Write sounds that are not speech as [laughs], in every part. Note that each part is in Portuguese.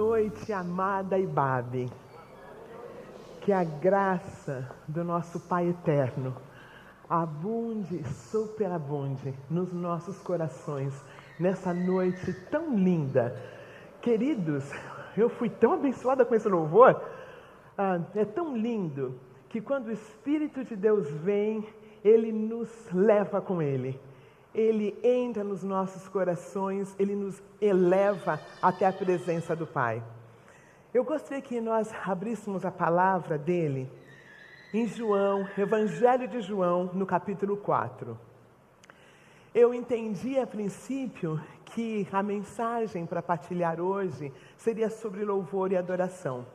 noite, amada Ibabe. Que a graça do nosso Pai eterno abunde, superabunde nos nossos corações nessa noite tão linda. Queridos, eu fui tão abençoada com esse louvor. Ah, é tão lindo que quando o Espírito de Deus vem, ele nos leva com ele ele entra nos nossos corações, ele nos eleva até a presença do Pai. Eu gostaria que nós abríssemos a palavra dele em João, Evangelho de João, no capítulo 4. Eu entendi a princípio que a mensagem para partilhar hoje seria sobre louvor e adoração.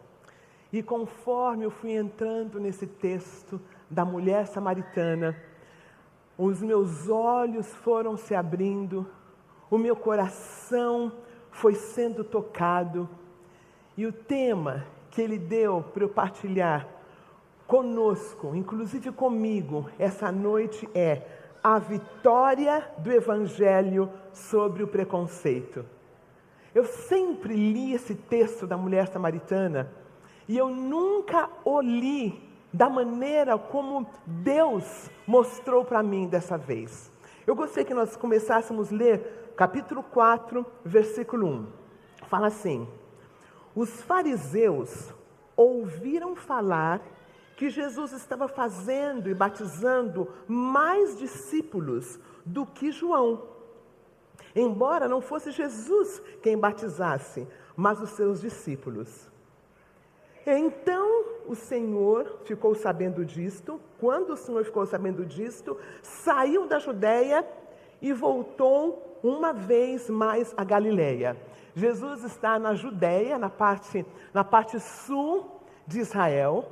E conforme eu fui entrando nesse texto da mulher samaritana, os meus olhos foram se abrindo, o meu coração foi sendo tocado, e o tema que ele deu para eu partilhar conosco, inclusive comigo, essa noite é a vitória do Evangelho sobre o preconceito. Eu sempre li esse texto da mulher samaritana e eu nunca o li da maneira como Deus mostrou para mim dessa vez. Eu gostaria que nós começássemos a ler capítulo 4, versículo 1. Fala assim: Os fariseus ouviram falar que Jesus estava fazendo e batizando mais discípulos do que João. Embora não fosse Jesus quem batizasse, mas os seus discípulos. Então o Senhor ficou sabendo disto. Quando o Senhor ficou sabendo disto, saiu da Judéia e voltou uma vez mais a Galiléia. Jesus está na Judéia, na parte, na parte sul de Israel.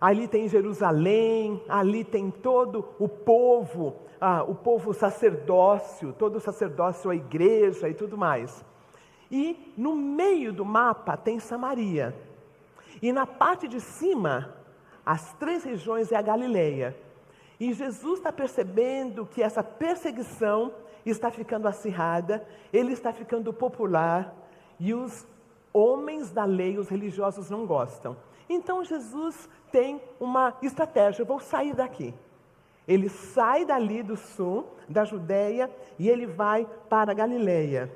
Ali tem Jerusalém, ali tem todo o povo, ah, o povo sacerdócio, todo o sacerdócio, a igreja e tudo mais. E no meio do mapa tem Samaria. E na parte de cima, as três regiões é a Galileia. E Jesus está percebendo que essa perseguição está ficando acirrada, ele está ficando popular e os homens da lei, os religiosos, não gostam. Então Jesus tem uma estratégia: vou sair daqui. Ele sai dali do sul, da Judéia, e ele vai para a Galileia.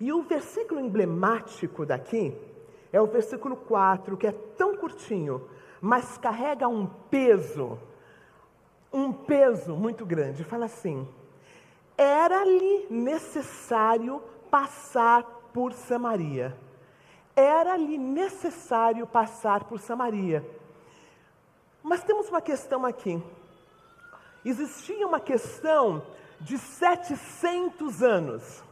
E o versículo emblemático daqui é o versículo 4, que é tão curtinho, mas carrega um peso, um peso muito grande. Fala assim: era-lhe necessário passar por Samaria. Era-lhe necessário passar por Samaria. Mas temos uma questão aqui. Existia uma questão de 700 anos.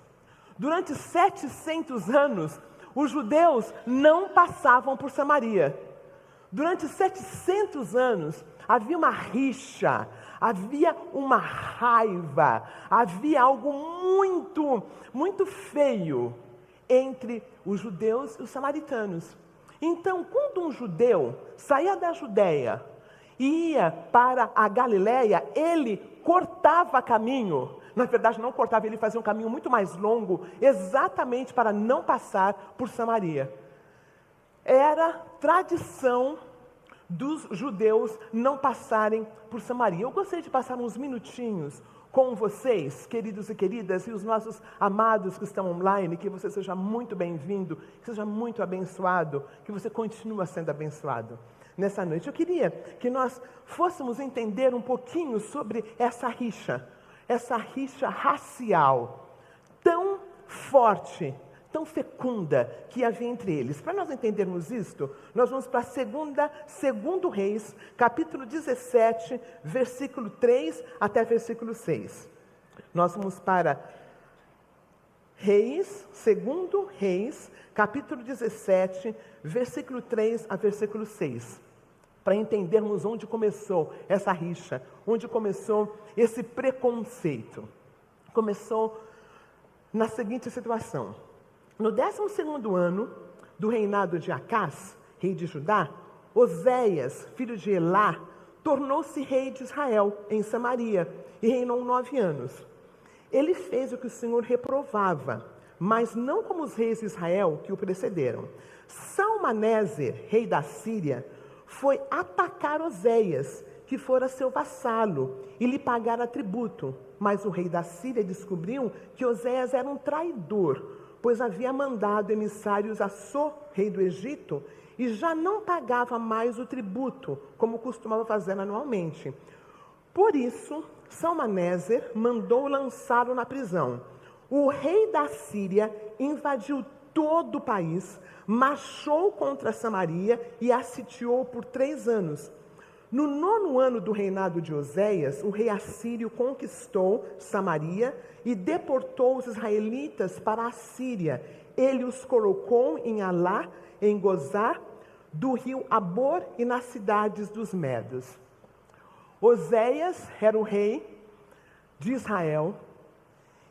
Durante 700 anos, os judeus não passavam por Samaria. Durante 700 anos havia uma rixa, havia uma raiva, havia algo muito, muito feio entre os judeus e os samaritanos. Então, quando um judeu saía da Judéia e ia para a Galiléia, ele cortava caminho na verdade, não cortava, ele fazia um caminho muito mais longo, exatamente para não passar por Samaria. Era tradição dos judeus não passarem por Samaria. Eu gostaria de passar uns minutinhos com vocês, queridos e queridas, e os nossos amados que estão online, que você seja muito bem-vindo, que seja muito abençoado, que você continue sendo abençoado nessa noite. Eu queria que nós fôssemos entender um pouquinho sobre essa rixa essa rixa racial tão forte, tão fecunda que havia entre eles. Para nós entendermos isto, nós vamos para segunda, segundo Reis, capítulo 17, versículo 3 até versículo 6. Nós vamos para Reis, segundo Reis, capítulo 17, versículo 3 a versículo 6 para entendermos onde começou essa rixa, onde começou esse preconceito. Começou na seguinte situação: no 12 ano do reinado de Acás, rei de Judá, Oséias, filho de Elá, tornou-se rei de Israel em Samaria e reinou nove anos. Ele fez o que o Senhor reprovava, mas não como os reis de Israel que o precederam. Salmaneser, rei da Síria, foi atacar Oséias, que fora seu vassalo, e lhe pagara tributo. Mas o rei da Síria descobriu que Oséias era um traidor, pois havia mandado emissários a So, rei do Egito, e já não pagava mais o tributo, como costumava fazer anualmente. Por isso, Salmaneser mandou lançá-lo na prisão. O rei da Síria invadiu todo o país, marchou contra Samaria e a sitiou por três anos. No nono ano do reinado de Oséias, o rei assírio conquistou Samaria e deportou os israelitas para a Síria. Ele os colocou em Alá, em Gozar, do rio Abor e nas cidades dos Medos. Oséias era o rei de Israel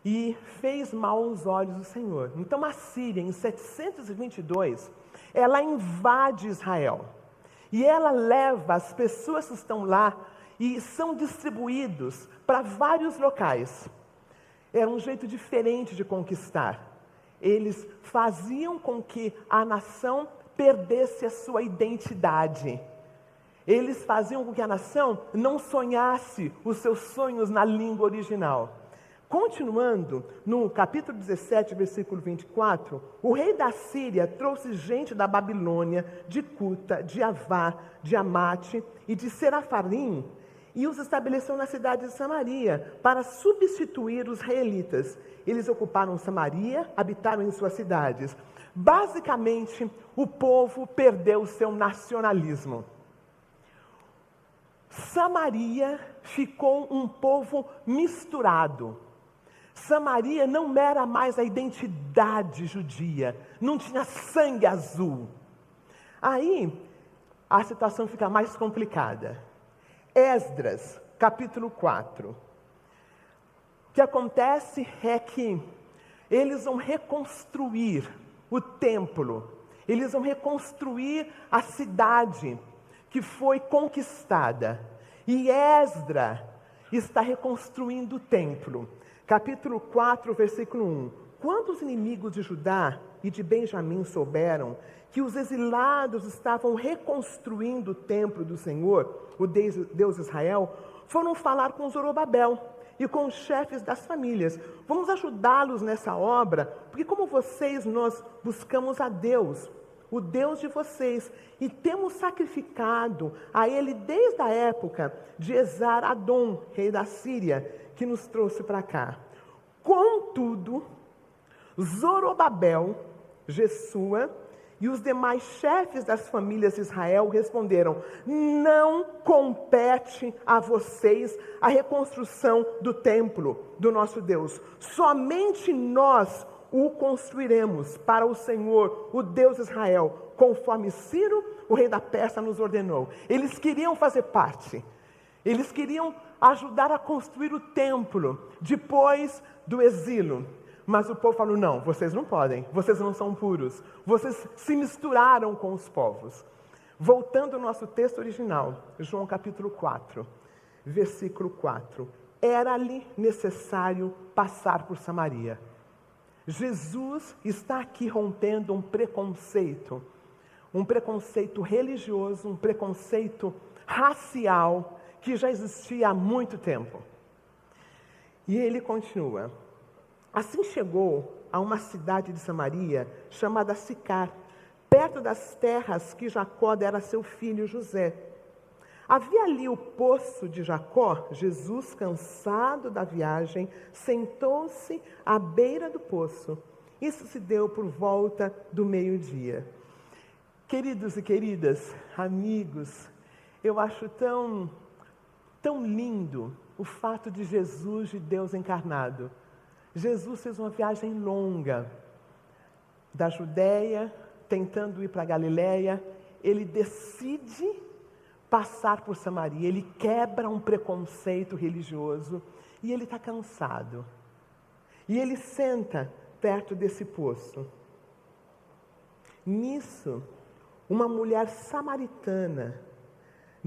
e fez mal aos olhos do Senhor. Então a Síria, em 722, ela invade Israel. E ela leva as pessoas que estão lá e são distribuídos para vários locais. Era um jeito diferente de conquistar. Eles faziam com que a nação perdesse a sua identidade. Eles faziam com que a nação não sonhasse os seus sonhos na língua original. Continuando, no capítulo 17, versículo 24, o rei da Síria trouxe gente da Babilônia, de Cuta, de Avá, de Amate e de Serafarim, e os estabeleceu na cidade de Samaria, para substituir os israelitas. Eles ocuparam Samaria, habitaram em suas cidades. Basicamente, o povo perdeu seu nacionalismo. Samaria ficou um povo misturado Samaria não era mais a identidade judia, não tinha sangue azul. Aí a situação fica mais complicada. Esdras, capítulo 4. O que acontece é que eles vão reconstruir o templo, eles vão reconstruir a cidade que foi conquistada. E Esdra está reconstruindo o templo capítulo 4, versículo 1. Quando os inimigos de Judá e de Benjamim souberam que os exilados estavam reconstruindo o templo do Senhor, o Deus Israel, foram falar com Zorobabel e com os chefes das famílias. Vamos ajudá-los nessa obra, porque como vocês nós buscamos a Deus, o Deus de vocês, e temos sacrificado a ele desde a época de Esar Adom, rei da Síria, que nos trouxe para cá. Contudo, Zorobabel, Jesua e os demais chefes das famílias de Israel responderam: Não compete a vocês a reconstrução do templo do nosso Deus. Somente nós o construiremos para o Senhor, o Deus de Israel, conforme Ciro, o rei da Pérsia, nos ordenou. Eles queriam fazer parte, eles queriam ajudar a construir o templo depois do exílio. Mas o povo falou: não, vocês não podem, vocês não são puros, vocês se misturaram com os povos. Voltando ao nosso texto original, João capítulo 4, versículo 4. Era-lhe necessário passar por Samaria. Jesus está aqui rompendo um preconceito, um preconceito religioso, um preconceito racial que já existia há muito tempo. E ele continua: Assim chegou a uma cidade de Samaria chamada Sicar, perto das terras que Jacó dera a seu filho José. Havia ali o poço de Jacó. Jesus, cansado da viagem, sentou-se à beira do poço. Isso se deu por volta do meio-dia. Queridos e queridas, amigos, eu acho tão tão lindo o fato de Jesus, de Deus encarnado. Jesus fez uma viagem longa da Judéia, tentando ir para Galiléia. Ele decide passar por Samaria, ele quebra um preconceito religioso e ele está cansado. E ele senta perto desse poço. Nisso, uma mulher samaritana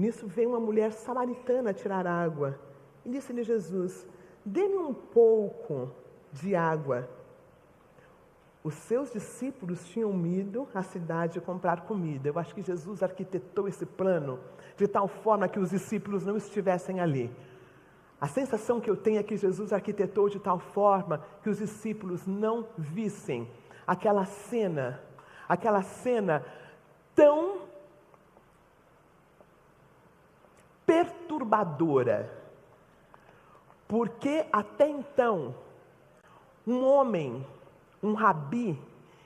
Nisso vem uma mulher samaritana tirar água. E disse-lhe Jesus: Dê-me um pouco de água. Os seus discípulos tinham ido à cidade comprar comida. Eu acho que Jesus arquitetou esse plano de tal forma que os discípulos não estivessem ali. A sensação que eu tenho é que Jesus arquitetou de tal forma que os discípulos não vissem aquela cena, aquela cena tão perturbadora. Porque até então, um homem, um rabi,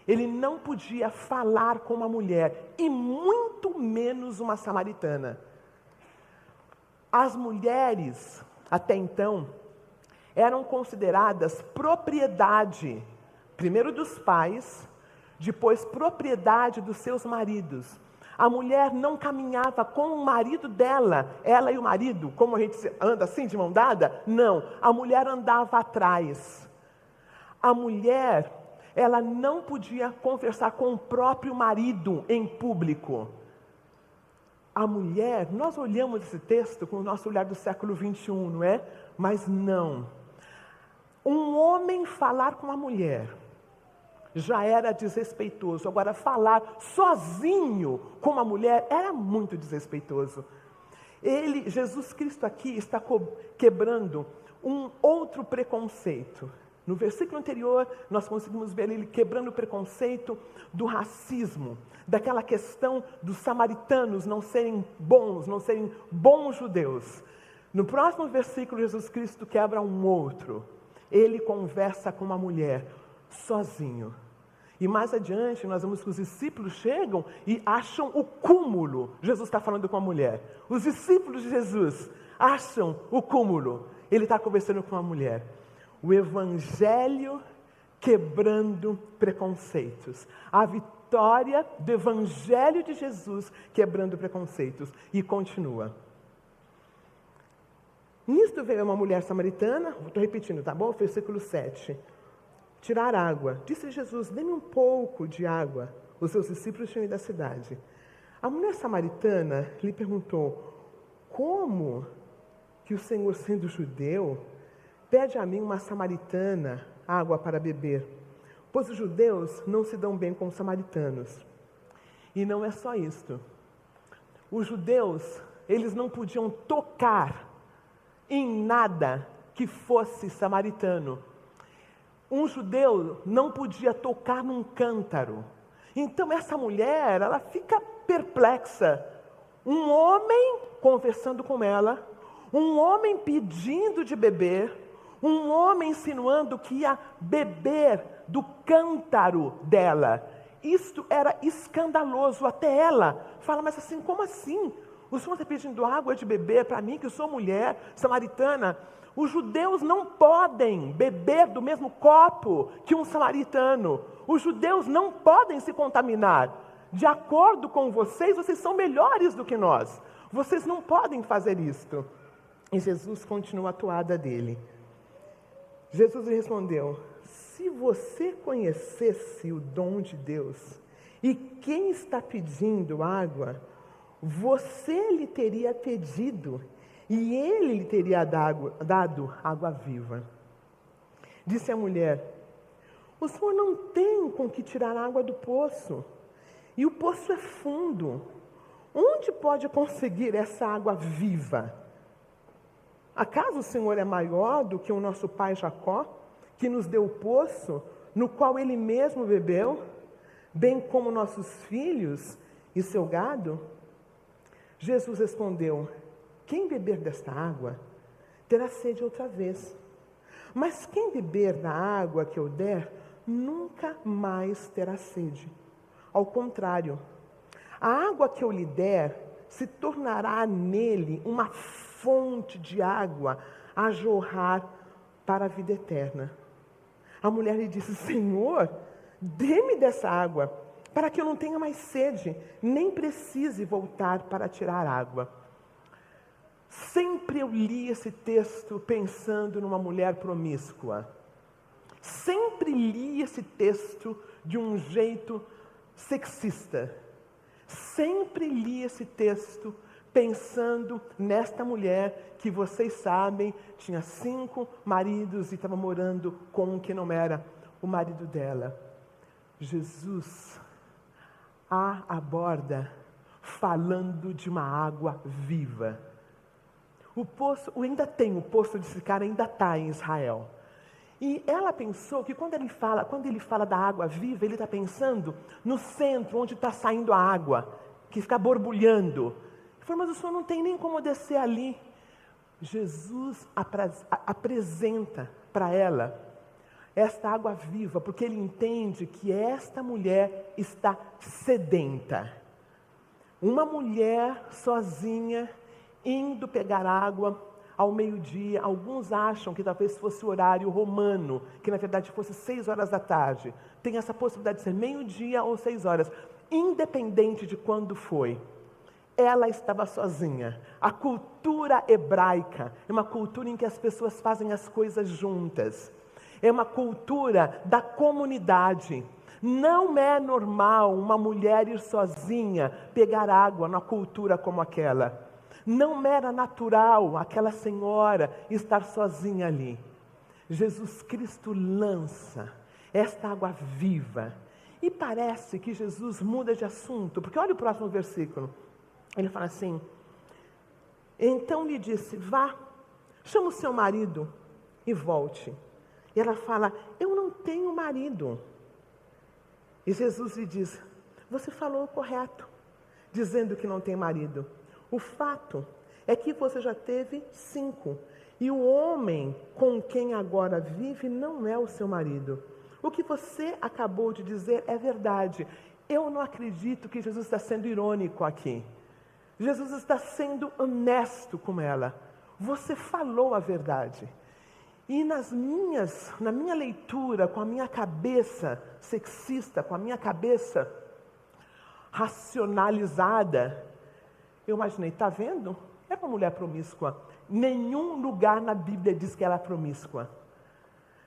ele não podia falar com uma mulher, e muito menos uma samaritana. As mulheres até então, eram consideradas propriedade, primeiro dos pais, depois propriedade dos seus maridos. A mulher não caminhava com o marido dela, ela e o marido, como a gente anda assim de mão dada? Não, a mulher andava atrás. A mulher, ela não podia conversar com o próprio marido em público a mulher, nós olhamos esse texto com o nosso olhar do século 21, não é? Mas não. Um homem falar com uma mulher já era desrespeitoso. Agora, falar sozinho com uma mulher era muito desrespeitoso. Ele, Jesus Cristo aqui está quebrando um outro preconceito. No versículo anterior, nós conseguimos ver ele quebrando o preconceito do racismo, daquela questão dos samaritanos não serem bons, não serem bons judeus. No próximo versículo, Jesus Cristo quebra um outro. Ele conversa com uma mulher, sozinho. E mais adiante, nós vemos que os discípulos chegam e acham o cúmulo. Jesus está falando com a mulher. Os discípulos de Jesus acham o cúmulo. Ele está conversando com uma mulher o Evangelho quebrando preconceitos. A vitória do Evangelho de Jesus quebrando preconceitos. E continua. Nisto veio uma mulher samaritana, estou repetindo, tá bom? Versículo 7. Tirar água. Disse Jesus: Dê-me um pouco de água. Os seus discípulos tinham ido da cidade. A mulher samaritana lhe perguntou: Como que o Senhor, sendo judeu, Pede a mim uma samaritana água para beber, pois os judeus não se dão bem com os samaritanos. E não é só isto. Os judeus, eles não podiam tocar em nada que fosse samaritano. Um judeu não podia tocar num cântaro. Então essa mulher, ela fica perplexa. Um homem conversando com ela, um homem pedindo de beber, um homem insinuando que ia beber do cântaro dela. Isto era escandaloso até ela. Fala, mas assim, como assim? O senhor está pedindo água de beber para mim, que sou mulher samaritana? Os judeus não podem beber do mesmo copo que um samaritano. Os judeus não podem se contaminar. De acordo com vocês, vocês são melhores do que nós. Vocês não podem fazer isto. E Jesus continua a toada dele. Jesus respondeu: Se você conhecesse o dom de Deus e quem está pedindo água, você lhe teria pedido e ele lhe teria dado, água viva. Disse a mulher: O senhor não tem com que tirar água do poço, e o poço é fundo. Onde pode conseguir essa água viva? Acaso o Senhor é maior do que o nosso pai Jacó, que nos deu o poço, no qual ele mesmo bebeu, bem como nossos filhos e seu gado? Jesus respondeu: Quem beber desta água terá sede outra vez. Mas quem beber da água que eu der, nunca mais terá sede. Ao contrário, a água que eu lhe der se tornará nele uma fonte de água a jorrar para a vida eterna. A mulher lhe disse: Senhor, dê-me dessa água, para que eu não tenha mais sede, nem precise voltar para tirar água. Sempre eu li esse texto pensando numa mulher promíscua. Sempre li esse texto de um jeito sexista. Sempre li esse texto pensando nesta mulher que vocês sabem tinha cinco maridos e estava morando com um que não era o marido dela. Jesus a aborda falando de uma água viva. O poço, ainda tem o poço de Sicar, ainda está em Israel. E ela pensou que quando ele fala, quando ele fala da água viva, ele está pensando no centro, onde está saindo a água, que fica borbulhando. Ele falou, mas o senhor não tem nem como descer ali. Jesus apresenta para ela esta água viva, porque ele entende que esta mulher está sedenta. Uma mulher sozinha indo pegar água ao meio-dia. Alguns acham que talvez fosse o horário romano, que na verdade fosse seis horas da tarde. Tem essa possibilidade de ser meio-dia ou seis horas, independente de quando foi. Ela estava sozinha. A cultura hebraica é uma cultura em que as pessoas fazem as coisas juntas. É uma cultura da comunidade. Não é normal uma mulher ir sozinha pegar água numa cultura como aquela. Não era natural aquela senhora estar sozinha ali. Jesus Cristo lança esta água viva. E parece que Jesus muda de assunto, porque olha o próximo versículo. Ele fala assim: Então lhe disse: Vá, chama o seu marido e volte. E ela fala: Eu não tenho marido. E Jesus lhe diz: Você falou o correto, dizendo que não tem marido. O fato é que você já teve cinco, e o homem com quem agora vive não é o seu marido. O que você acabou de dizer é verdade. Eu não acredito que Jesus está sendo irônico aqui. Jesus está sendo honesto com ela. Você falou a verdade. E nas minhas, na minha leitura, com a minha cabeça sexista, com a minha cabeça racionalizada, eu imaginei, está vendo? É uma mulher promíscua. Nenhum lugar na Bíblia diz que ela é promíscua.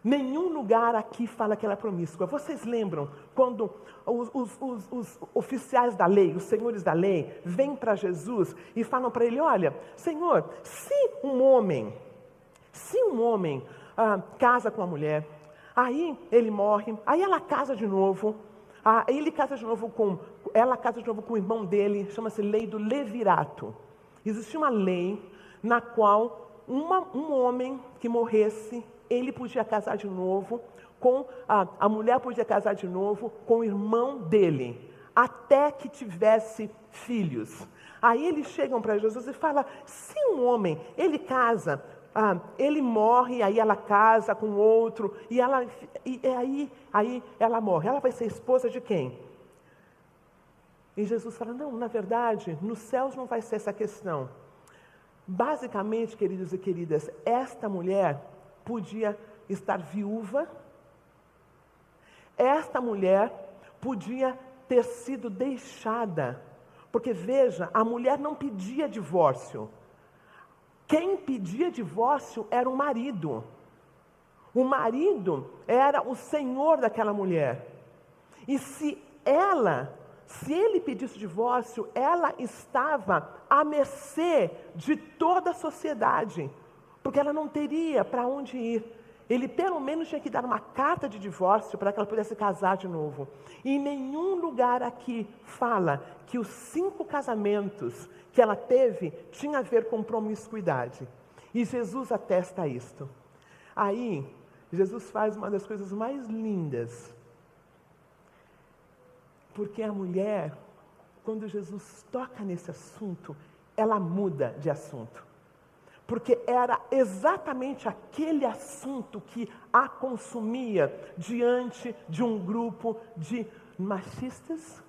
Nenhum lugar aqui fala que ela é promíscua. Vocês lembram quando os, os, os, os oficiais da lei, os senhores da lei, vêm para Jesus e falam para ele: Olha, Senhor, se um homem, se um homem ah, casa com uma mulher, aí ele morre, aí ela casa de novo, ah, ele casa de novo com, ela casa de novo com o irmão dele, chama-se lei do levirato. Existia uma lei na qual uma, um homem que morresse, ele podia casar de novo com a, a mulher podia casar de novo com o irmão dele, até que tivesse filhos. Aí eles chegam para Jesus e falam: se um homem ele casa, ah, ele morre, aí ela casa com outro e ela e, aí aí ela morre. Ela vai ser esposa de quem? E Jesus fala: não, na verdade, nos céus não vai ser essa questão. Basicamente, queridos e queridas, esta mulher podia estar viúva, esta mulher podia ter sido deixada, porque veja, a mulher não pedia divórcio. Quem pedia divórcio era o marido. O marido era o senhor daquela mulher. E se ela se ele pedisse divórcio, ela estava à mercê de toda a sociedade, porque ela não teria para onde ir. Ele pelo menos tinha que dar uma carta de divórcio para que ela pudesse casar de novo. E em nenhum lugar aqui fala que os cinco casamentos que ela teve tinham a ver com promiscuidade. E Jesus atesta isto. Aí, Jesus faz uma das coisas mais lindas porque a mulher, quando Jesus toca nesse assunto, ela muda de assunto. Porque era exatamente aquele assunto que a consumia diante de um grupo de machistas,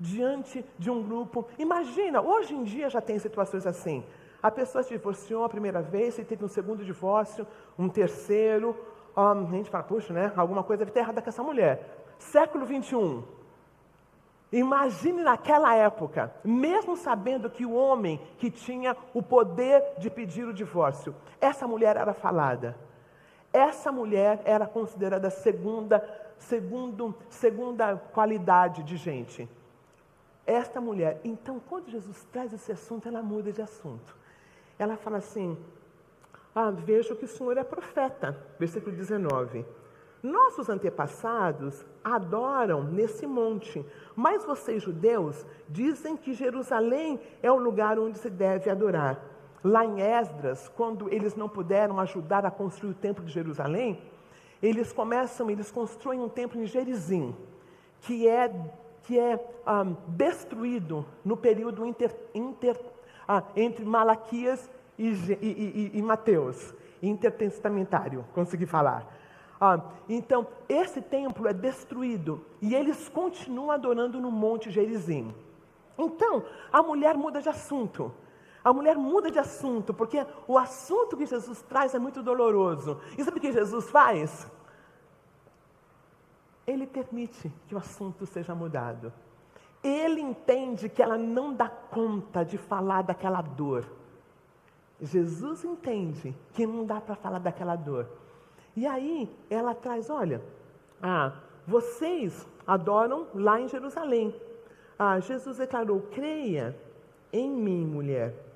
diante de um grupo. Imagina, hoje em dia já tem situações assim. A pessoa se divorciou a primeira vez, e teve um segundo divórcio, um terceiro. Um, a gente fala, puxa, né? Alguma coisa deve ter errado com essa mulher. Século 21. Imagine naquela época, mesmo sabendo que o homem que tinha o poder de pedir o divórcio, essa mulher era falada. Essa mulher era considerada segunda, segundo, segunda qualidade de gente. Esta mulher, então, quando Jesus traz esse assunto, ela muda de assunto. Ela fala assim: Ah, vejo que o Senhor é profeta. Versículo 19. Nossos antepassados adoram nesse monte, mas vocês judeus dizem que Jerusalém é o lugar onde se deve adorar. Lá em Esdras, quando eles não puderam ajudar a construir o templo de Jerusalém, eles começam, eles constroem um templo em Gerizim, que é, que é um, destruído no período inter, inter, ah, entre Malaquias e, e, e, e Mateus, intertestamentário, consegui falar. Ah, então, esse templo é destruído e eles continuam adorando no Monte Gerizim. Então, a mulher muda de assunto. A mulher muda de assunto, porque o assunto que Jesus traz é muito doloroso. E sabe o que Jesus faz? Ele permite que o assunto seja mudado. Ele entende que ela não dá conta de falar daquela dor. Jesus entende que não dá para falar daquela dor. E aí ela traz: olha, ah, vocês adoram lá em Jerusalém. Ah, Jesus declarou: creia em mim, mulher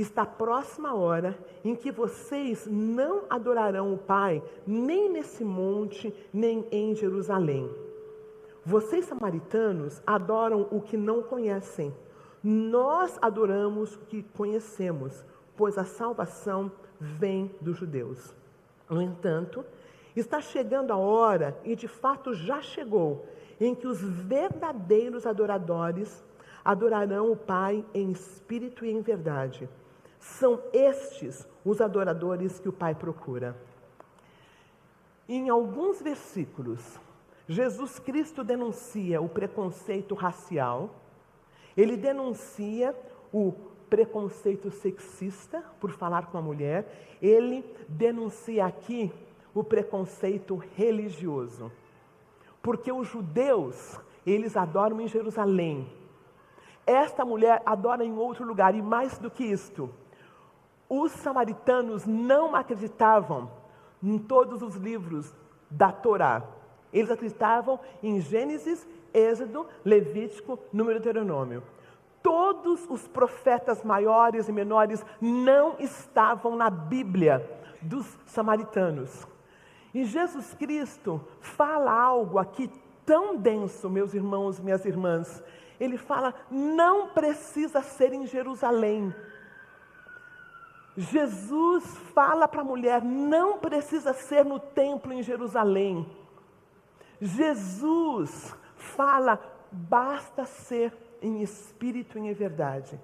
está próxima a hora em que vocês não adorarão o Pai, nem nesse monte, nem em Jerusalém. Vocês, samaritanos, adoram o que não conhecem. Nós adoramos o que conhecemos, pois a salvação vem dos judeus. No entanto, está chegando a hora, e de fato já chegou, em que os verdadeiros adoradores adorarão o Pai em espírito e em verdade são estes os adoradores que o Pai procura. Em alguns versículos, Jesus Cristo denuncia o preconceito racial, ele denuncia o preconceito sexista por falar com a mulher, ele denuncia aqui o preconceito religioso. Porque os judeus, eles adoram em Jerusalém. Esta mulher adora em outro lugar, e mais do que isto, os samaritanos não acreditavam em todos os livros da Torá. Eles acreditavam em Gênesis, Êxodo, Levítico, Número Deuteronômio. Todos os profetas maiores e menores não estavam na Bíblia dos samaritanos. E Jesus Cristo fala algo aqui tão denso, meus irmãos, minhas irmãs. Ele fala: não precisa ser em Jerusalém Jesus fala para a mulher: não precisa ser no templo em Jerusalém. Jesus fala: basta ser em espírito e em verdade.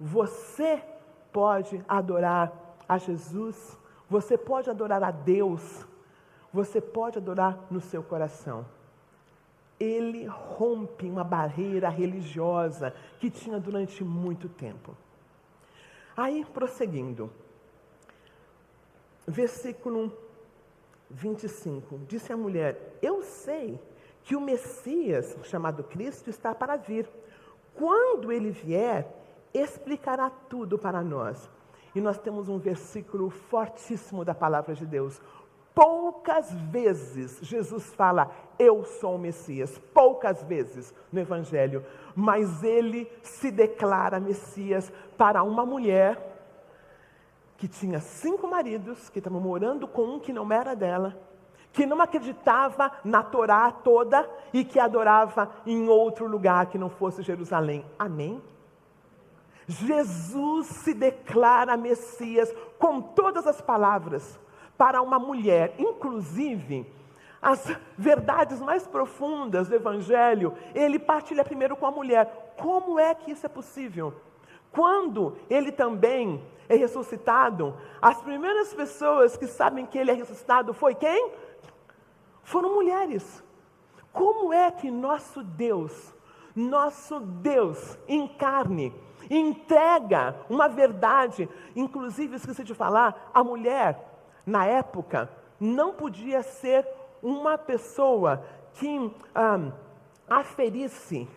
Você pode adorar a Jesus, você pode adorar a Deus, você pode adorar no seu coração. Ele rompe uma barreira religiosa que tinha durante muito tempo. Aí, prosseguindo, versículo 25: Disse a mulher: Eu sei que o Messias, chamado Cristo, está para vir. Quando ele vier, explicará tudo para nós. E nós temos um versículo fortíssimo da palavra de Deus. Poucas vezes Jesus fala, eu sou o Messias. Poucas vezes no Evangelho. Mas ele se declara Messias para uma mulher que tinha cinco maridos, que estava morando com um que não era dela, que não acreditava na Torá toda e que adorava em outro lugar que não fosse Jerusalém. Amém? Jesus se declara Messias com todas as palavras para uma mulher. Inclusive, as verdades mais profundas do Evangelho, ele partilha primeiro com a mulher. Como é que isso é possível? Quando ele também é ressuscitado, as primeiras pessoas que sabem que ele é ressuscitado foi quem? Foram mulheres. Como é que nosso Deus, nosso Deus em carne, entrega uma verdade, inclusive esqueci de falar, a mulher na época, não podia ser uma pessoa que um, aferisse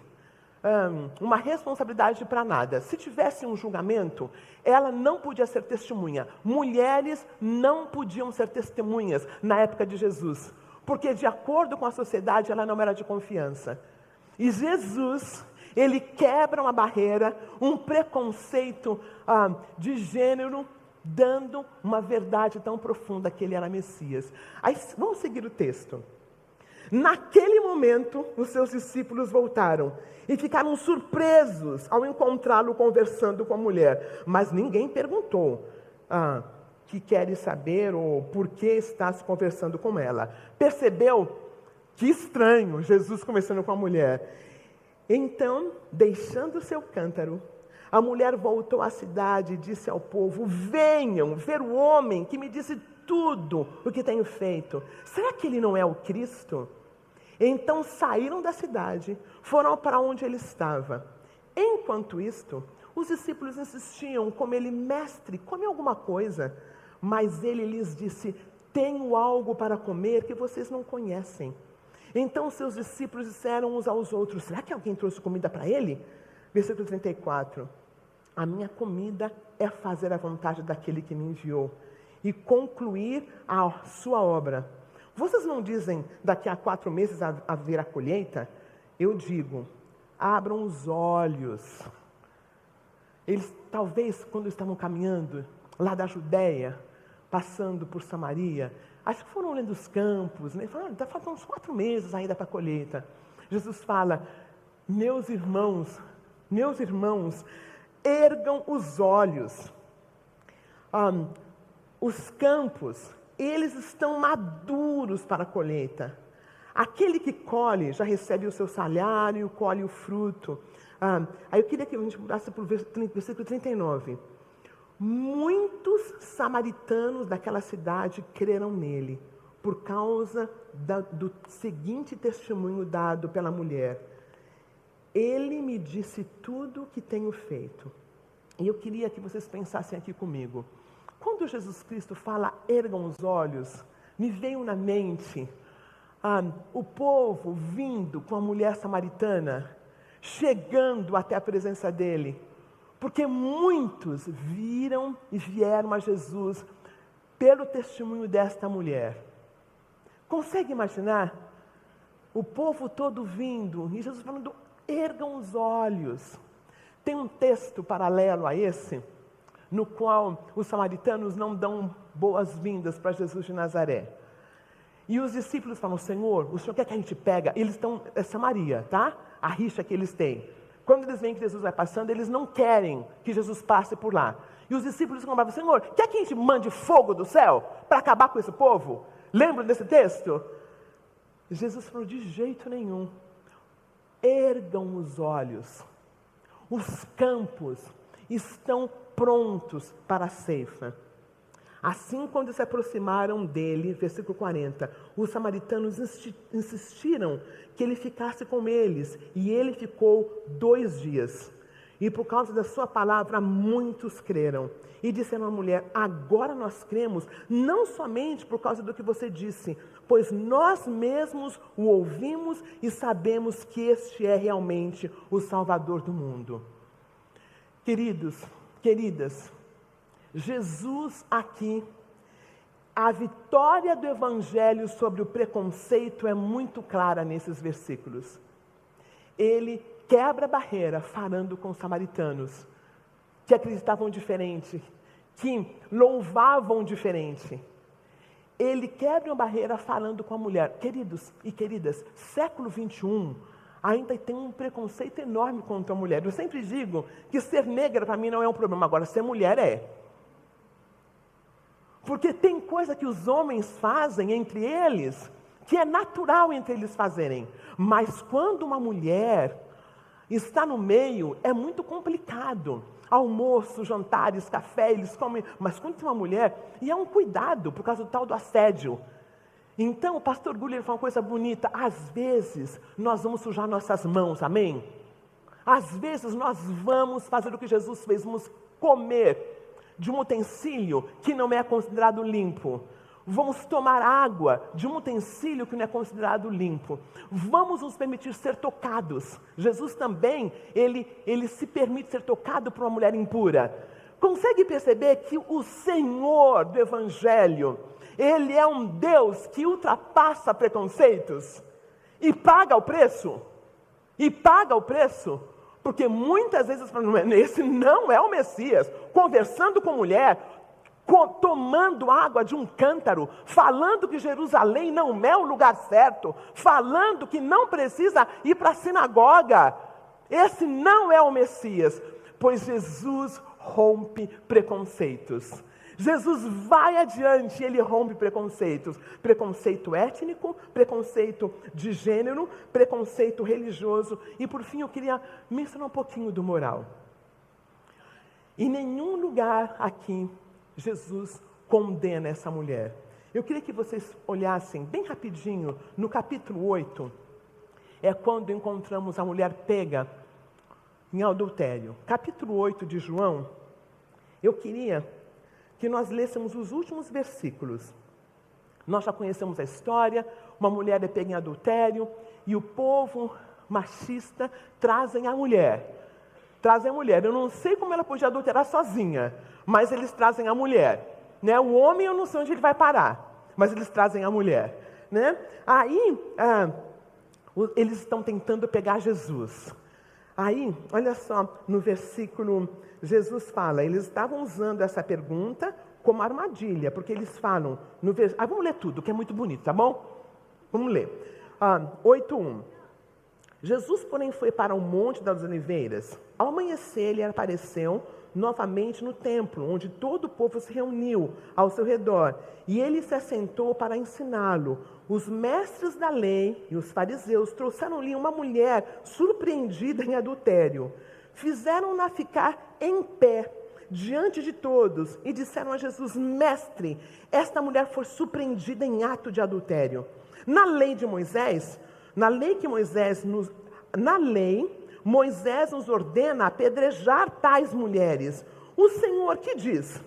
um, uma responsabilidade para nada. Se tivesse um julgamento, ela não podia ser testemunha. Mulheres não podiam ser testemunhas na época de Jesus, porque, de acordo com a sociedade, ela não era de confiança. E Jesus, ele quebra uma barreira, um preconceito de gênero dando uma verdade tão profunda que ele era Messias. Aí vamos seguir o texto. Naquele momento, os seus discípulos voltaram e ficaram surpresos ao encontrá-lo conversando com a mulher, mas ninguém perguntou ah, que queres saber ou por que estás conversando com ela. Percebeu que estranho Jesus conversando com a mulher. Então, deixando seu cântaro, a mulher voltou à cidade e disse ao povo: Venham ver o homem que me disse tudo o que tenho feito. Será que ele não é o Cristo? Então saíram da cidade, foram para onde ele estava. Enquanto isto, os discípulos insistiam, como ele, mestre, come alguma coisa. Mas ele lhes disse: Tenho algo para comer que vocês não conhecem. Então seus discípulos disseram uns aos outros: Será que alguém trouxe comida para ele? Versículo 34. A minha comida é fazer a vontade daquele que me enviou e concluir a sua obra. Vocês não dizem daqui a quatro meses haver a colheita? Eu digo, abram os olhos. Eles, talvez, quando estavam caminhando lá da Judéia, passando por Samaria, acho que foram olhando os campos, né? Falaram, está faltando uns quatro meses ainda para a colheita. Jesus fala, meus irmãos, meus irmãos, ergam os olhos. Um, os campos eles estão maduros para a colheita. Aquele que colhe já recebe o seu salário, colhe o fruto. Ah, aí eu queria que a gente mudasse para o versículo 39. Muitos samaritanos daquela cidade creram nele, por causa da, do seguinte testemunho dado pela mulher. Ele me disse tudo o que tenho feito. E eu queria que vocês pensassem aqui comigo. Quando Jesus Cristo fala, ergam os olhos, me veio na mente ah, o povo vindo com a mulher samaritana, chegando até a presença dele, porque muitos viram e vieram a Jesus pelo testemunho desta mulher. Consegue imaginar? O povo todo vindo e Jesus falando: ergam os olhos. Tem um texto paralelo a esse no qual os samaritanos não dão boas-vindas para Jesus de Nazaré. E os discípulos falam: Senhor, o senhor quer que a gente pega? Eles estão, é Samaria, tá? A rixa que eles têm. Quando eles veem que Jesus vai passando, eles não querem que Jesus passe por lá. E os discípulos bravos: Senhor, quer que a gente mande fogo do céu para acabar com esse povo? Lembra desse texto? Jesus falou: de jeito nenhum. Ergam os olhos. Os campos estão prontos para a ceifa. Assim, quando se aproximaram dele, versículo 40, os samaritanos insistiram que ele ficasse com eles, e ele ficou dois dias. E por causa da sua palavra, muitos creram. E disseram à mulher: Agora nós cremos, não somente por causa do que você disse, pois nós mesmos o ouvimos e sabemos que este é realmente o Salvador do mundo. Queridos, Queridas, Jesus aqui, a vitória do Evangelho sobre o preconceito é muito clara nesses versículos. Ele quebra a barreira falando com os samaritanos, que acreditavam diferente, que louvavam diferente. Ele quebra a barreira falando com a mulher. Queridos e queridas, século 21, ainda tem um preconceito enorme contra a mulher. Eu sempre digo que ser negra para mim não é um problema, agora ser mulher é. Porque tem coisa que os homens fazem entre eles que é natural entre eles fazerem, mas quando uma mulher está no meio é muito complicado. Almoço, jantares, café, eles comem, mas quando tem uma mulher, e é um cuidado por causa do tal do assédio. Então, o pastor Guller fala uma coisa bonita. Às vezes, nós vamos sujar nossas mãos, amém? Às vezes, nós vamos fazer o que Jesus fez, vamos comer de um utensílio que não é considerado limpo. Vamos tomar água de um utensílio que não é considerado limpo. Vamos nos permitir ser tocados. Jesus também, ele, ele se permite ser tocado por uma mulher impura. Consegue perceber que o Senhor do Evangelho, ele é um Deus que ultrapassa preconceitos e paga o preço. E paga o preço. Porque muitas vezes falam, esse não é o Messias. Conversando com mulher, tomando água de um cântaro, falando que Jerusalém não é o lugar certo, falando que não precisa ir para a sinagoga. Esse não é o Messias, pois Jesus rompe preconceitos. Jesus vai adiante, ele rompe preconceitos, preconceito étnico, preconceito de gênero, preconceito religioso e por fim eu queria mencionar um pouquinho do moral. Em nenhum lugar aqui Jesus condena essa mulher. Eu queria que vocês olhassem bem rapidinho no capítulo 8. É quando encontramos a mulher pega em adultério. Capítulo 8 de João. Eu queria que nós lêssemos os últimos versículos. Nós já conhecemos a história, uma mulher é pega em adultério e o povo machista trazem a mulher. Trazem a mulher. Eu não sei como ela podia adulterar sozinha, mas eles trazem a mulher. Né? O homem eu não sei onde ele vai parar, mas eles trazem a mulher. Né? Aí ah, eles estão tentando pegar Jesus. Aí, olha só, no versículo, Jesus fala, eles estavam usando essa pergunta como armadilha, porque eles falam, no vers... ah, vamos ler tudo, que é muito bonito, tá bom? Vamos ler. Ah, 8.1 Jesus, porém, foi para o Monte das Oliveiras. Ao amanhecer, ele apareceu novamente no templo, onde todo o povo se reuniu ao seu redor, e ele se assentou para ensiná-lo. Os mestres da lei e os fariseus trouxeram-lhe uma mulher surpreendida em adultério. Fizeram-na ficar em pé diante de todos e disseram a Jesus: Mestre, esta mulher foi surpreendida em ato de adultério. Na lei de Moisés, na lei que Moisés nos, na lei Moisés nos ordena apedrejar tais mulheres. O Senhor que diz?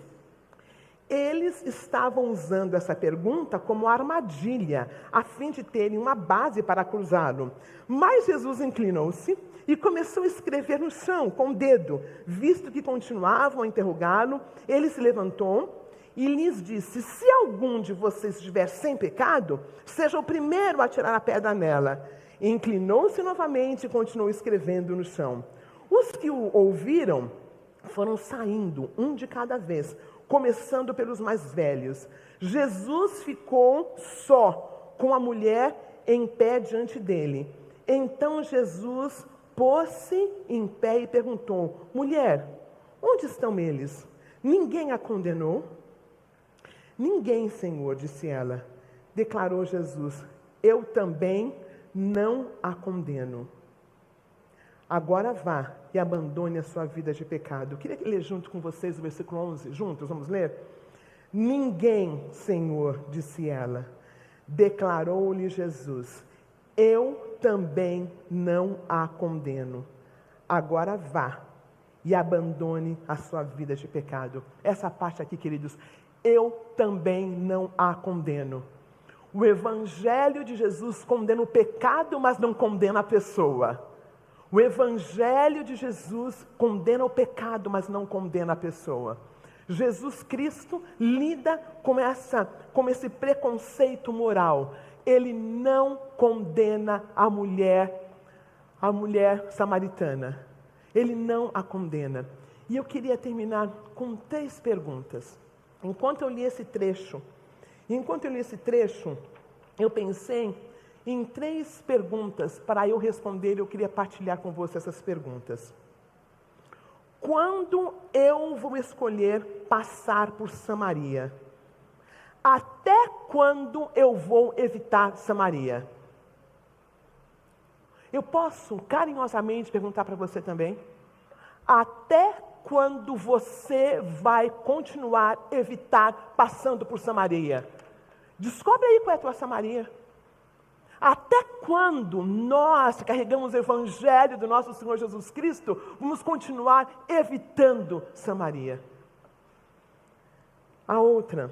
Eles estavam usando essa pergunta como armadilha, a fim de terem uma base para acusá-lo. Mas Jesus inclinou-se e começou a escrever no chão com o dedo. Visto que continuavam a interrogá-lo, ele se levantou e lhes disse: Se algum de vocês estiver sem pecado, seja o primeiro a tirar a pedra nela. Inclinou-se novamente e continuou escrevendo no chão. Os que o ouviram foram saindo, um de cada vez, começando pelos mais velhos. Jesus ficou só, com a mulher em pé diante dele. Então Jesus pôs-se em pé e perguntou: Mulher, onde estão eles? Ninguém a condenou? Ninguém, Senhor, disse ela. Declarou Jesus: Eu também não a condeno. Agora vá e abandone a sua vida de pecado. Eu queria ler junto com vocês o versículo 11, juntos, vamos ler? Ninguém, Senhor, disse ela, declarou-lhe Jesus, eu também não a condeno. Agora vá e abandone a sua vida de pecado. Essa parte aqui, queridos, eu também não a condeno. O Evangelho de Jesus condena o pecado, mas não condena a pessoa. O Evangelho de Jesus condena o pecado, mas não condena a pessoa. Jesus Cristo lida com, essa, com esse preconceito moral. Ele não condena a mulher, a mulher samaritana. Ele não a condena. E eu queria terminar com três perguntas. Enquanto eu li esse trecho, enquanto eu li esse trecho, eu pensei em três perguntas para eu responder. Eu queria partilhar com você essas perguntas. Quando eu vou escolher passar por Samaria? Até quando eu vou evitar Samaria? Eu posso carinhosamente perguntar para você também? Até quando você vai continuar evitar passando por Samaria? Descobre aí qual é a tua Samaria. Até quando nós carregamos o Evangelho do nosso Senhor Jesus Cristo, vamos continuar evitando Samaria? A outra,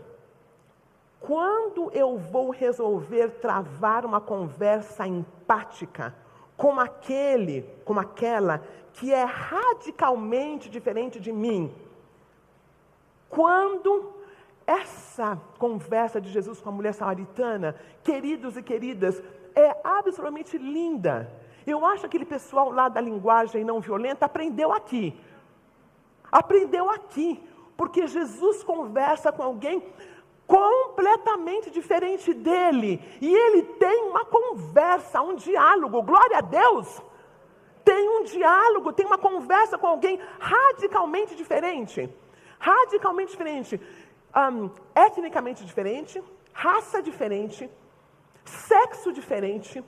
quando eu vou resolver travar uma conversa empática com aquele, com aquela que é radicalmente diferente de mim? Quando essa conversa de Jesus com a mulher samaritana, queridos e queridas, é absolutamente linda. Eu acho que aquele pessoal lá da linguagem não violenta aprendeu aqui. Aprendeu aqui. porque Jesus conversa com alguém completamente diferente dele, e ele tem uma conversa, um diálogo, glória a Deus. Tem um diálogo, tem uma conversa com alguém radicalmente diferente. Radicalmente diferente. Um, etnicamente diferente, raça diferente, sexo diferente,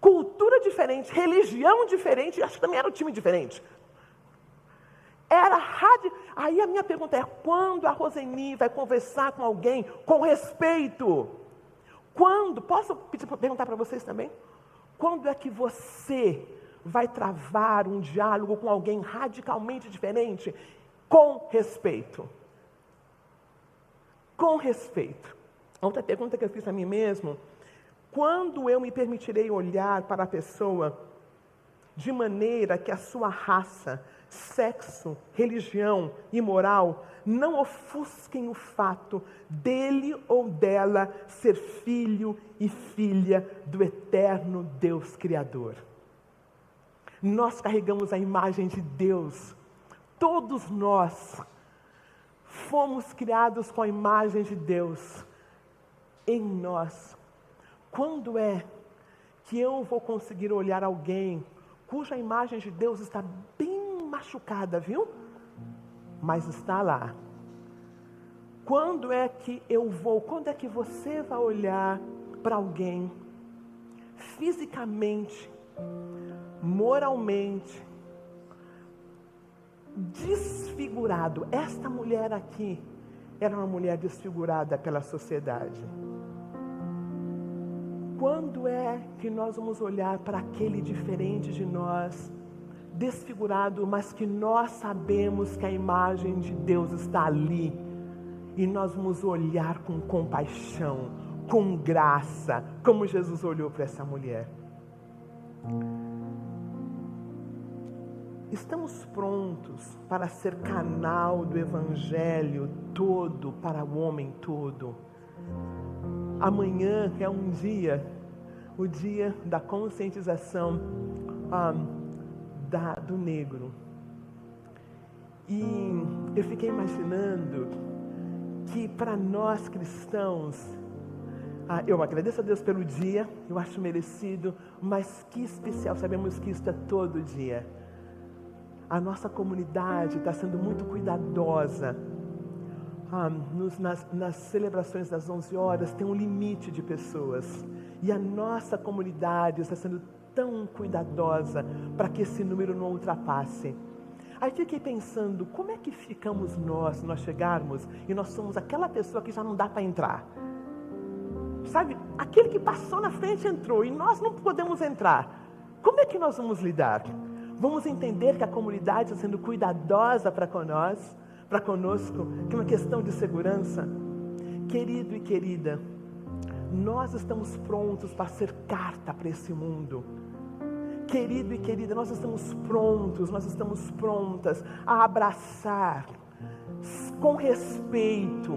cultura diferente, religião diferente, acho que também era um time diferente. Era rádio. Aí a minha pergunta é: quando a Roseni vai conversar com alguém com respeito? Quando? Posso perguntar para vocês também? Quando é que você vai travar um diálogo com alguém radicalmente diferente com respeito? Com respeito. Outra pergunta que eu fiz a mim mesmo: quando eu me permitirei olhar para a pessoa de maneira que a sua raça, sexo, religião e moral não ofusquem o fato dele ou dela ser filho e filha do eterno Deus Criador. Nós carregamos a imagem de Deus, todos nós fomos criados com a imagem de Deus em nós. Quando é que eu vou conseguir olhar alguém cuja imagem de Deus está bem machucada, viu? Mas está lá. Quando é que eu vou, quando é que você vai olhar para alguém fisicamente, moralmente, desfigurado? Esta mulher aqui era uma mulher desfigurada pela sociedade. Quando é que nós vamos olhar para aquele diferente de nós? desfigurado, mas que nós sabemos que a imagem de Deus está ali. E nós vamos olhar com compaixão, com graça, como Jesus olhou para essa mulher. Estamos prontos para ser canal do Evangelho todo para o homem todo. Amanhã é um dia, o dia da conscientização. Um, da, do negro. E eu fiquei imaginando que para nós cristãos, ah, eu agradeço a Deus pelo dia, eu acho merecido, mas que especial, sabemos que isso é todo dia. A nossa comunidade está sendo muito cuidadosa. Ah, nos, nas, nas celebrações das 11 horas tem um limite de pessoas. E a nossa comunidade está sendo tão cuidadosa para que esse número não ultrapasse. Aí fiquei pensando, como é que ficamos nós, se nós chegarmos e nós somos aquela pessoa que já não dá para entrar? Sabe, aquele que passou na frente entrou e nós não podemos entrar. Como é que nós vamos lidar? Vamos entender que a comunidade está sendo cuidadosa para nós, para conosco, que é uma questão de segurança. Querido e querida, nós estamos prontos para ser carta para esse mundo. Querido e querida, nós estamos prontos, nós estamos prontas a abraçar com respeito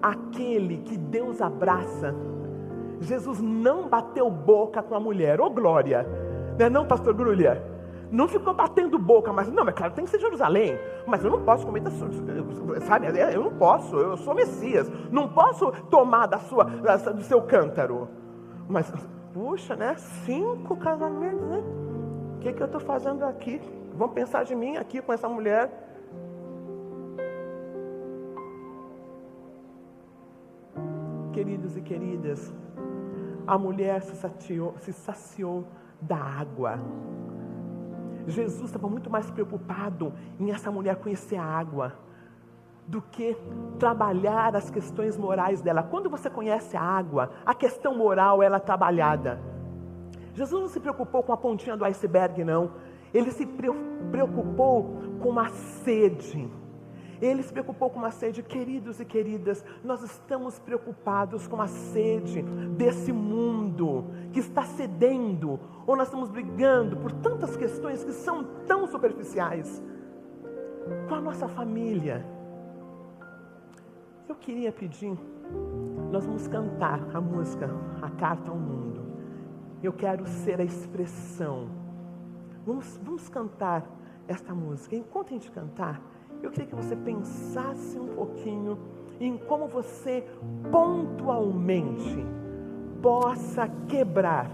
aquele que Deus abraça. Jesus não bateu boca com a mulher, ô oh, glória, não é não, pastor Grulha? Não ficou batendo boca, mas não, é claro, tem que ser Jerusalém, mas eu não posso comer da sua, sabe, eu não posso, eu sou Messias, não posso tomar da sua, do seu cântaro, mas puxa, né? Cinco casamentos, né? O que, que eu estou fazendo aqui? Vão pensar de mim aqui com essa mulher. Queridos e queridas, a mulher se saciou, se saciou da água. Jesus estava muito mais preocupado em essa mulher conhecer a água do que trabalhar as questões morais dela. Quando você conhece a água, a questão moral ela é trabalhada. Jesus não se preocupou com a pontinha do iceberg, não. Ele se preocupou com a sede. Ele se preocupou com a sede, queridos e queridas, nós estamos preocupados com a sede desse mundo que está cedendo, ou nós estamos brigando por tantas questões que são tão superficiais. Com a nossa família, eu queria pedir, nós vamos cantar a música A Carta ao Mundo. Eu quero ser a expressão. Vamos, vamos cantar esta música. Enquanto a gente cantar, eu queria que você pensasse um pouquinho em como você pontualmente possa quebrar,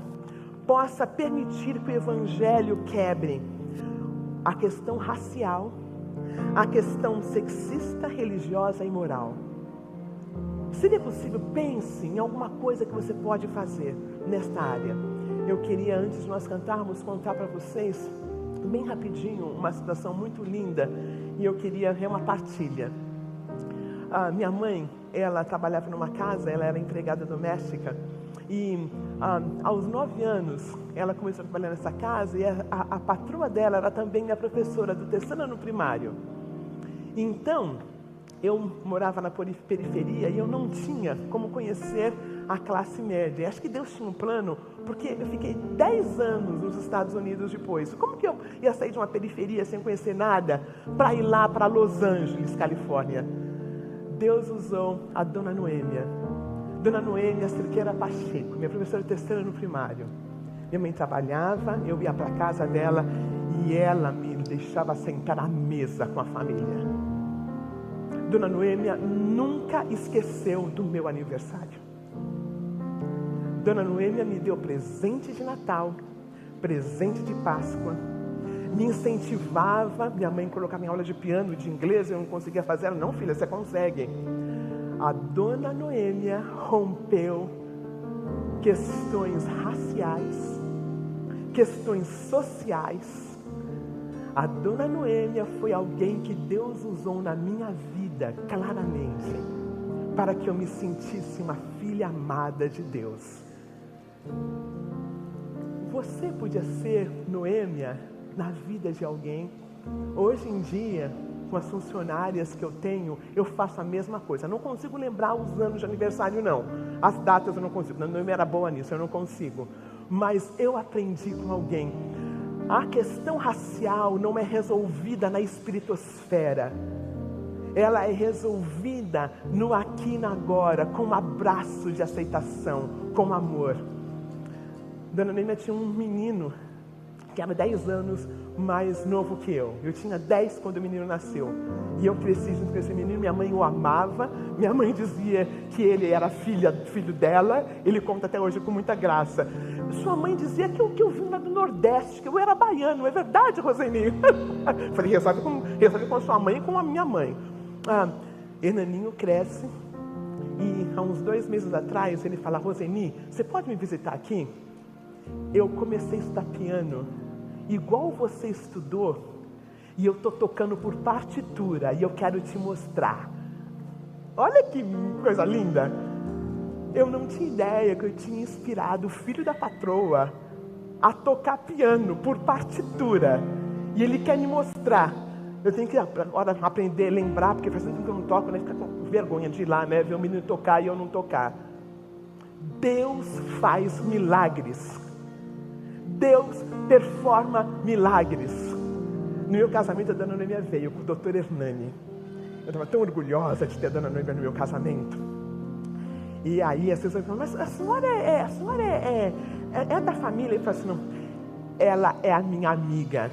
possa permitir que o Evangelho quebre a questão racial, a questão sexista, religiosa e moral. Seria possível? Pense em alguma coisa que você pode fazer nesta área. Eu queria, antes de nós cantarmos, contar para vocês, bem rapidinho, uma situação muito linda e eu queria ver uma partilha. A minha mãe, ela trabalhava numa casa, ela era empregada doméstica e ah, aos nove anos ela começou a trabalhar nessa casa e a, a, a patroa dela era também minha professora do terceiro ano primário. Então, eu morava na periferia e eu não tinha como conhecer a classe média. Acho que Deus tinha um plano, porque eu fiquei 10 anos nos Estados Unidos depois. Como que eu ia sair de uma periferia sem conhecer nada para ir lá para Los Angeles, Califórnia? Deus usou a dona Noêmia. Dona Noêmia Cerqueira Pacheco, minha professora de terceiro no primário. Minha mãe trabalhava, eu ia para casa dela e ela me deixava sentar à mesa com a família. Dona Noêmia nunca esqueceu do meu aniversário. Dona Noêmia me deu presente de Natal, presente de Páscoa, me incentivava, minha mãe colocava em aula de piano, de inglês, eu não conseguia fazer, ela, não filha, você consegue. A Dona Noêmia rompeu questões raciais, questões sociais. A Dona Noêmia foi alguém que Deus usou na minha vida, claramente, para que eu me sentisse uma filha amada de Deus. Você podia ser Noêmia na vida de alguém. Hoje em dia, com as funcionárias que eu tenho, eu faço a mesma coisa. não consigo lembrar os anos de aniversário, não. As datas eu não consigo. Noêmia era boa nisso, eu não consigo. Mas eu aprendi com alguém. A questão racial não é resolvida na espiritosfera. Ela é resolvida no aqui e agora, com um abraço de aceitação, com amor. Dona Neima tinha um menino que era 10 anos mais novo que eu. Eu tinha 10 quando o menino nasceu. E eu cresci junto com esse menino, minha mãe o amava, minha mãe dizia que ele era filha, filho dela, ele conta até hoje com muita graça. Sua mãe dizia que eu, que eu vim lá do Nordeste, que eu era baiano, é verdade, Roseni? [laughs] Falei, resolve com, resolve com a sua mãe e com a minha mãe. Ah, Hernaninho cresce e há uns dois meses atrás ele fala, Roseni, você pode me visitar aqui? Eu comecei a estudar piano, igual você estudou, e eu estou tocando por partitura, e eu quero te mostrar. Olha que coisa linda! Eu não tinha ideia que eu tinha inspirado o filho da patroa a tocar piano por partitura, e ele quer me mostrar. Eu tenho que agora aprender lembrar, porque faz tempo que eu não toco, né? Fica com vergonha de ir lá, né? Ver o menino tocar e eu não tocar. Deus faz milagres Deus performa milagres. No meu casamento, a dona Noemia veio com o doutor Hernani. Eu estava tão orgulhosa de ter a dona Noemia no meu casamento. E aí as pessoas falam, mas a senhora é, a senhora é, é, é, é da família? Eu falo assim, não, ela é a minha amiga.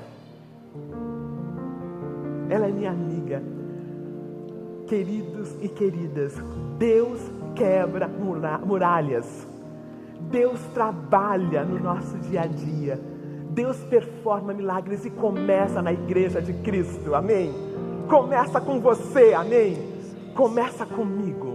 Ela é minha amiga. Queridos e queridas, Deus quebra muralhas. Deus trabalha no nosso dia a dia. Deus performa milagres e começa na igreja de Cristo, amém? Começa com você, amém? Começa comigo.